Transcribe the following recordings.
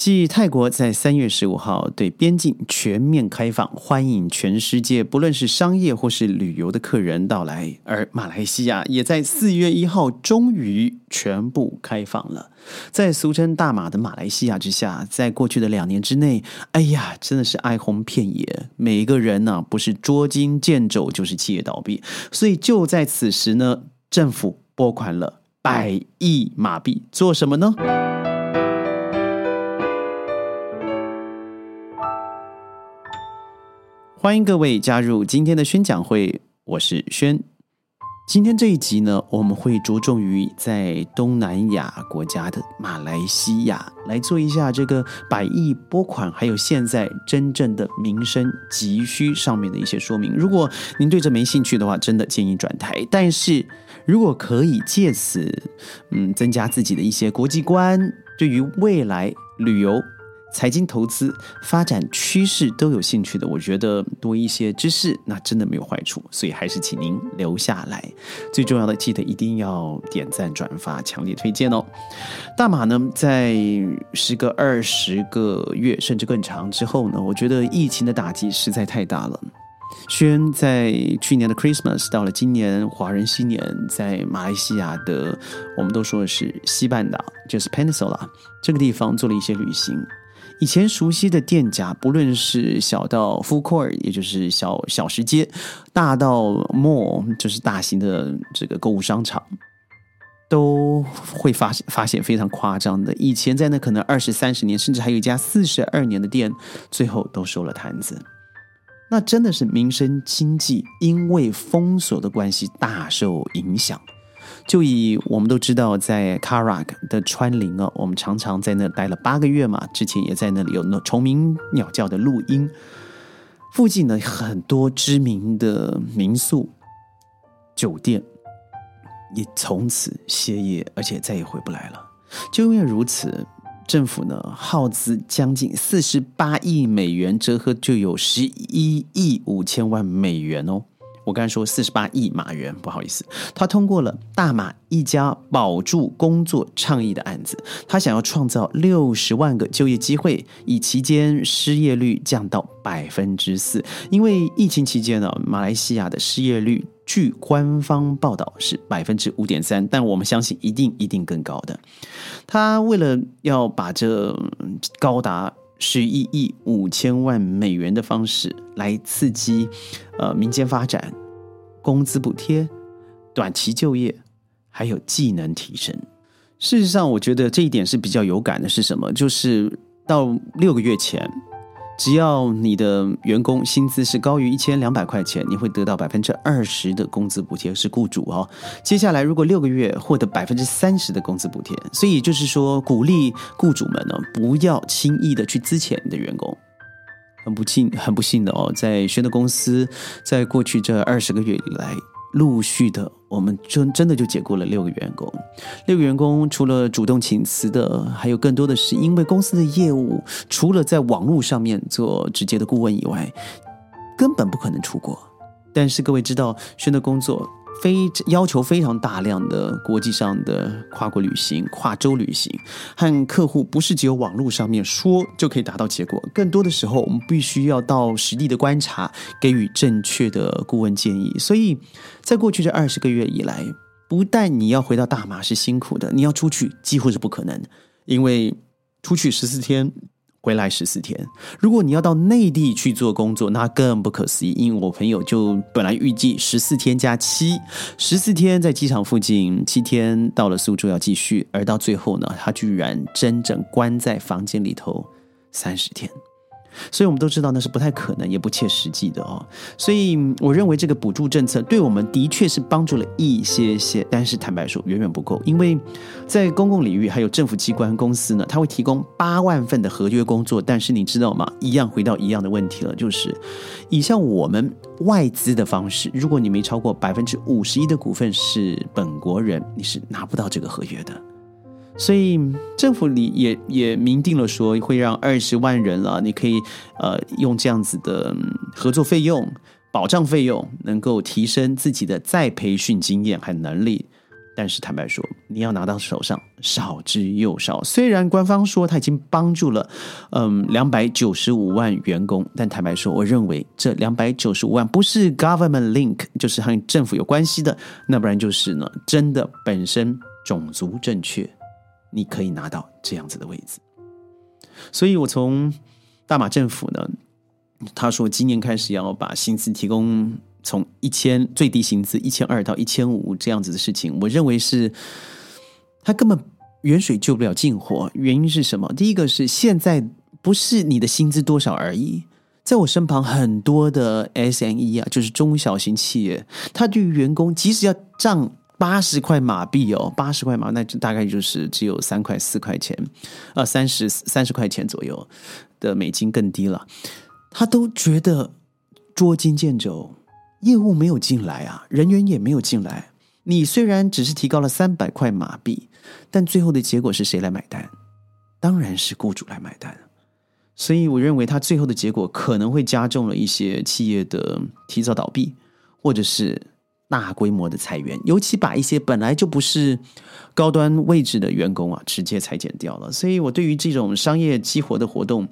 继泰国在三月十五号对边境全面开放，欢迎全世界不论是商业或是旅游的客人到来，而马来西亚也在四月一号终于全部开放了。在俗称大马的马来西亚之下，在过去的两年之内，哎呀，真的是哀鸿遍野，每一个人呢，不是捉襟见肘，就是企业倒闭。所以就在此时呢，政府拨款了百亿马币，做什么呢？欢迎各位加入今天的宣讲会，我是轩。今天这一集呢，我们会着重于在东南亚国家的马来西亚来做一下这个百亿拨款，还有现在真正的民生急需上面的一些说明。如果您对这没兴趣的话，真的建议转台。但是如果可以借此，嗯，增加自己的一些国际观，对于未来旅游。财经投资发展趋势都有兴趣的，我觉得多一些知识，那真的没有坏处，所以还是请您留下来。最重要的，记得一定要点赞转发，强烈推荐哦。大马呢，在时隔二十个月甚至更长之后呢，我觉得疫情的打击实在太大了。轩在去年的 Christmas 到了今年华人新年，在马来西亚的我们都说是西半岛，就是 Peninsula 这个地方做了一些旅行。以前熟悉的店家，不论是小到 Full Court，也就是小小食街，大到 Mall，就是大型的这个购物商场，都会发现发现非常夸张的。以前在那可能二十三十年，甚至还有一家四十二年的店，最后都收了摊子。那真的是民生经济因为封锁的关系大受影响。就以我们都知道，在 Karak 的川林啊，我们常常在那待了八个月嘛。之前也在那里有那虫鸣鸟叫的录音。附近呢，很多知名的民宿、酒店也从此歇业，而且再也回不来了。就因为如此，政府呢耗资将近四十八亿美元，折合就有十一亿五千万美元哦。我刚才说四十八亿马元，不好意思，他通过了大马一家保住工作倡议的案子，他想要创造六十万个就业机会，以期间失业率降到百分之四。因为疫情期间呢，马来西亚的失业率据官方报道是百分之五点三，但我们相信一定一定更高的。他为了要把这高达。十一亿五千万美元的方式来刺激，呃，民间发展、工资补贴、短期就业，还有技能提升。事实上，我觉得这一点是比较有感的。是什么？就是到六个月前。只要你的员工薪资是高于一千两百块钱，你会得到百分之二十的工资补贴，是雇主哦。接下来，如果六个月获得百分之三十的工资补贴，所以就是说，鼓励雇主们呢，不要轻易的去资遣你的员工。很不幸，很不幸的哦，在轩的公司，在过去这二十个月以来。陆续的，我们真真的就解雇了六个员工。六个员工除了主动请辞的，还有更多的是因为公司的业务除了在网络上面做直接的顾问以外，根本不可能出国。但是各位知道，轩的工作。非要求非常大量的国际上的跨国旅行、跨州旅行，和客户不是只有网络上面说就可以达到结果，更多的时候我们必须要到实地的观察，给予正确的顾问建议。所以在过去这二十个月以来，不但你要回到大马是辛苦的，你要出去几乎是不可能，因为出去十四天。回来十四天，如果你要到内地去做工作，那更不可思议。因为我朋友就本来预计十四天加七，十四天在机场附近，七天到了苏州要继续，而到最后呢，他居然真正关在房间里头三十天。所以，我们都知道那是不太可能，也不切实际的哦。所以，我认为这个补助政策对我们的确是帮助了一些些，但是坦白说，远远不够。因为在公共领域，还有政府机关公司呢，它会提供八万份的合约工作，但是你知道吗？一样回到一样的问题了，就是以像我们外资的方式，如果你没超过百分之五十一的股份是本国人，你是拿不到这个合约的。所以政府里也也明定了说，会让二十万人了，你可以呃用这样子的合作费用、保障费用，能够提升自己的再培训经验和能力。但是坦白说，你要拿到手上少之又少。虽然官方说他已经帮助了，嗯，两百九十五万员工，但坦白说，我认为这两百九十五万不是 government link，就是和政府有关系的，那不然就是呢，真的本身种族正确，你可以拿到这样子的位置。所以我从大马政府呢，他说今年开始要把薪资提供。从一千最低薪资一千二到一千五这样子的事情，我认为是他根本远水救不了近火。原因是什么？第一个是现在不是你的薪资多少而已，在我身旁很多的 SME 啊，就是中小型企业，他对于员工即使要涨八十块马币哦，八十块马，那就大概就是只有三块四块钱，呃，三十三十块钱左右的美金更低了，他都觉得捉襟见肘。业务没有进来啊，人员也没有进来。你虽然只是提高了三百块马币，但最后的结果是谁来买单？当然是雇主来买单。所以我认为，他最后的结果可能会加重了一些企业的提早倒闭，或者是。大规模的裁员，尤其把一些本来就不是高端位置的员工啊，直接裁减掉了。所以我对于这种商业激活的活动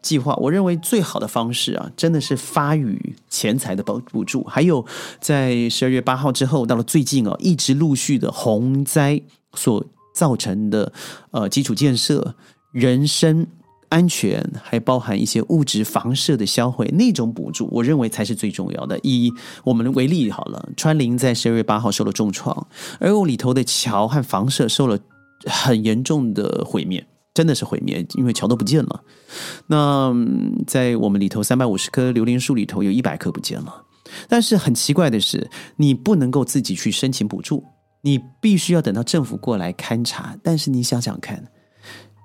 计划，我认为最好的方式啊，真的是发予钱财的补补助。还有在十二月八号之后，到了最近哦，一直陆续的洪灾所造成的呃基础建设、人身。安全还包含一些物质房舍的销毁，那种补助，我认为才是最重要的。以我们为例好了，川林在十二月八号受了重创，而我里头的桥和房舍受了很严重的毁灭，真的是毁灭，因为桥都不见了。那在我们里头三百五十棵榴莲树里头，有一百棵不见了。但是很奇怪的是，你不能够自己去申请补助，你必须要等到政府过来勘察。但是你想想看。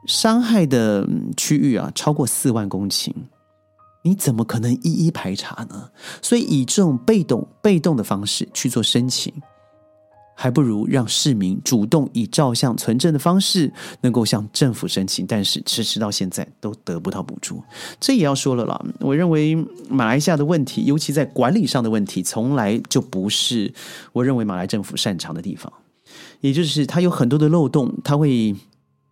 伤害的区域啊，超过四万公顷，你怎么可能一一排查呢？所以以这种被动、被动的方式去做申请，还不如让市民主动以照相存证的方式，能够向政府申请。但是迟迟到现在都得不到补助，这也要说了啦。我认为马来西亚的问题，尤其在管理上的问题，从来就不是我认为马来政府擅长的地方，也就是它有很多的漏洞，它会。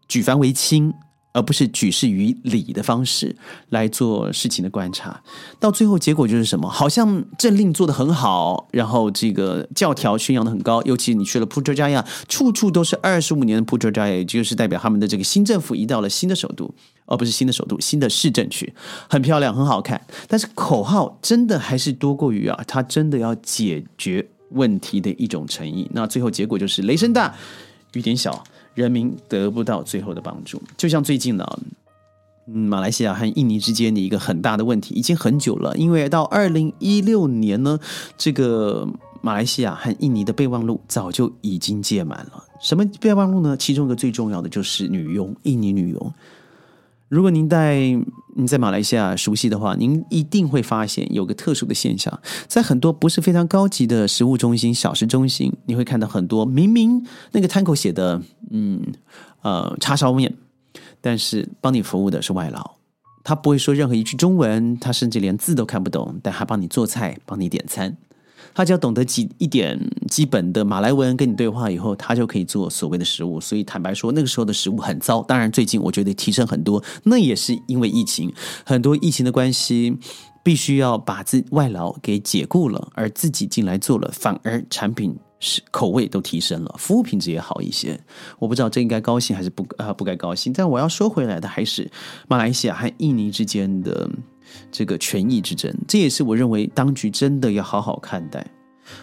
举凡为轻，而不是举事于理的方式来做事情的观察，到最后结果就是什么？好像政令做的很好，然后这个教条宣扬的很高。尤其你去了普特加亚，处处都是二十五年的普特加亚，也就是代表他们的这个新政府移到了新的首都，而不是新的首都，新的市政区，很漂亮，很好看。但是口号真的还是多过于啊，他真的要解决问题的一种诚意。那最后结果就是雷声大雨点小。人民得不到最后的帮助，就像最近呢，嗯，马来西亚和印尼之间的一个很大的问题，已经很久了。因为到二零一六年呢，这个马来西亚和印尼的备忘录早就已经届满了。什么备忘录呢？其中一个最重要的就是女佣，印尼女佣。如果您在你在马来西亚熟悉的话，您一定会发现有个特殊的现象，在很多不是非常高级的食物中心、小食中心，你会看到很多明明那个摊口写的嗯呃叉烧面，但是帮你服务的是外劳，他不会说任何一句中文，他甚至连字都看不懂，但还帮你做菜、帮你点餐。他只要懂得几一点基本的马来文跟你对话以后，他就可以做所谓的食物。所以坦白说，那个时候的食物很糟。当然，最近我觉得提升很多，那也是因为疫情，很多疫情的关系，必须要把自外劳给解雇了，而自己进来做了，反而产品是口味都提升了，服务品质也好一些。我不知道这应该高兴还是不啊不该高兴。但我要说回来的还是马来西亚和印尼之间的。这个权益之争，这也是我认为当局真的要好好看待。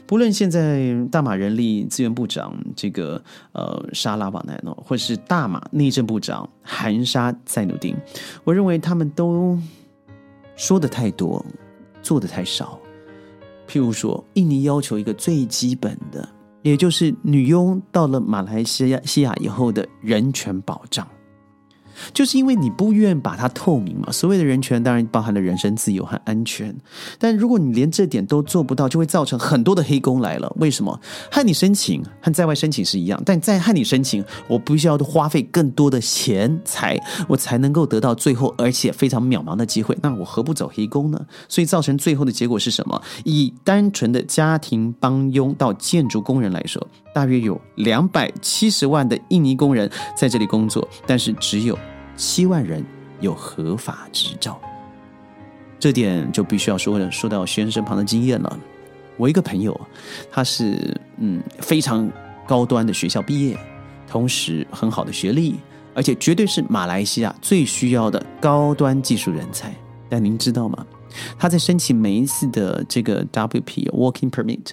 不论现在大马人力资源部长这个呃沙拉瓦奈诺，或是大马内政部长韩沙在努丁，我认为他们都说的太多，做的太少。譬如说，印尼要求一个最基本的，也就是女佣到了马来西亚西亚以后的人权保障。就是因为你不愿把它透明嘛。所谓的人权当然包含了人身自由和安全，但如果你连这点都做不到，就会造成很多的黑工来了。为什么？和你申请和在外申请是一样，但在和你申请，我不需要花费更多的钱财，我才能够得到最后而且非常渺茫的机会。那我何不走黑工呢？所以造成最后的结果是什么？以单纯的家庭帮佣到建筑工人来说，大约有两百七十万的印尼工人在这里工作，但是只有七万人有合法执照。这点就必须要说说到轩身旁的经验了。我一个朋友，他是嗯非常高端的学校毕业，同时很好的学历，而且绝对是马来西亚最需要的高端技术人才。但您知道吗？他在申请每一次的这个 WP Working Permit。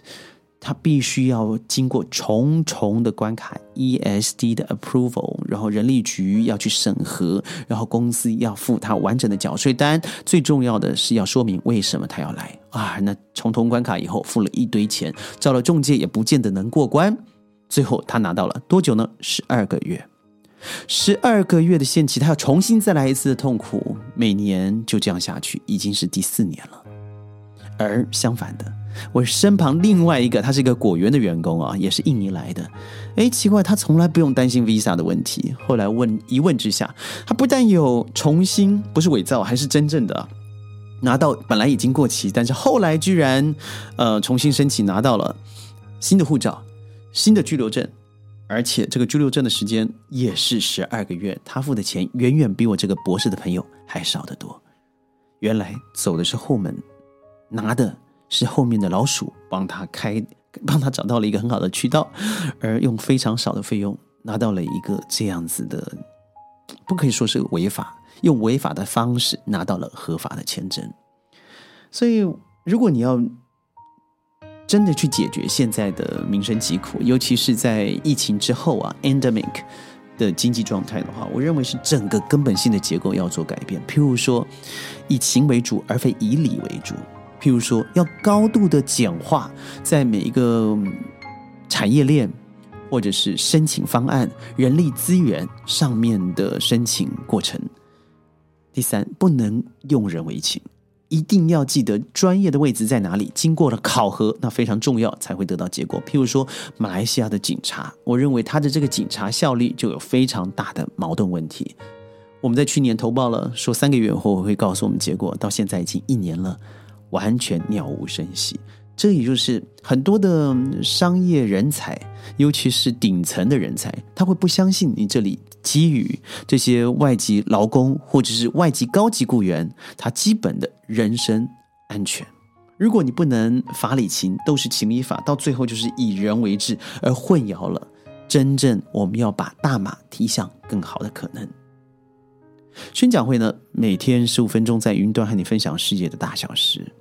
他必须要经过重重的关卡，ESD 的 approval，然后人力局要去审核，然后公司要付他完整的缴税单。最重要的是要说明为什么他要来啊！那重重关卡以后付了一堆钱，找了中介也不见得能过关。最后他拿到了多久呢？十二个月，十二个月的限期，他要重新再来一次的痛苦。每年就这样下去，已经是第四年了。而相反的。我身旁另外一个，他是一个果园的员工啊，也是印尼来的。哎，奇怪，他从来不用担心 visa 的问题。后来问一问之下，他不但有重新，不是伪造，还是真正的拿到本来已经过期，但是后来居然呃重新申请拿到了新的护照、新的居留证，而且这个居留证的时间也是十二个月。他付的钱远远比我这个博士的朋友还少得多。原来走的是后门，拿的。是后面的老鼠帮他开，帮他找到了一个很好的渠道，而用非常少的费用拿到了一个这样子的，不可以说是违法，用违法的方式拿到了合法的签证。所以，如果你要真的去解决现在的民生疾苦，尤其是在疫情之后啊，endemic 的经济状态的话，我认为是整个根本性的结构要做改变。譬如说，以情为主，而非以理为主。譬如说，要高度的简化在每一个产业链或者是申请方案、人力资源上面的申请过程。第三，不能用人为情，一定要记得专业的位置在哪里，经过了考核，那非常重要，才会得到结果。譬如说，马来西亚的警察，我认为他的这个警察效力就有非常大的矛盾问题。我们在去年投报了，说三个月后会告诉我们结果，到现在已经一年了。完全鸟无声息，这也就是很多的商业人才，尤其是顶层的人才，他会不相信你这里给予这些外籍劳工或者是外籍高级雇员他基本的人身安全。如果你不能法理情都是情理法，到最后就是以人为治，而混淆了真正我们要把大马踢向更好的可能。宣讲会呢，每天十五分钟在云端和你分享世界的大小事。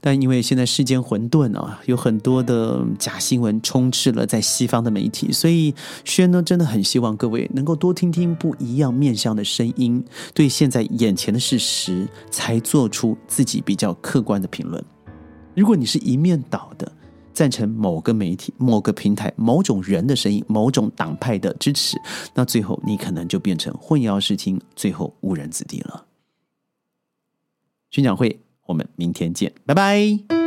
但因为现在世间混沌啊，有很多的假新闻充斥了在西方的媒体，所以轩呢真的很希望各位能够多听听不一样面向的声音，对现在眼前的事实才做出自己比较客观的评论。如果你是一面倒的。赞成某个媒体、某个平台、某种人的声音、某种党派的支持，那最后你可能就变成混淆视听，最后误人子弟了。宣讲会，我们明天见，拜拜。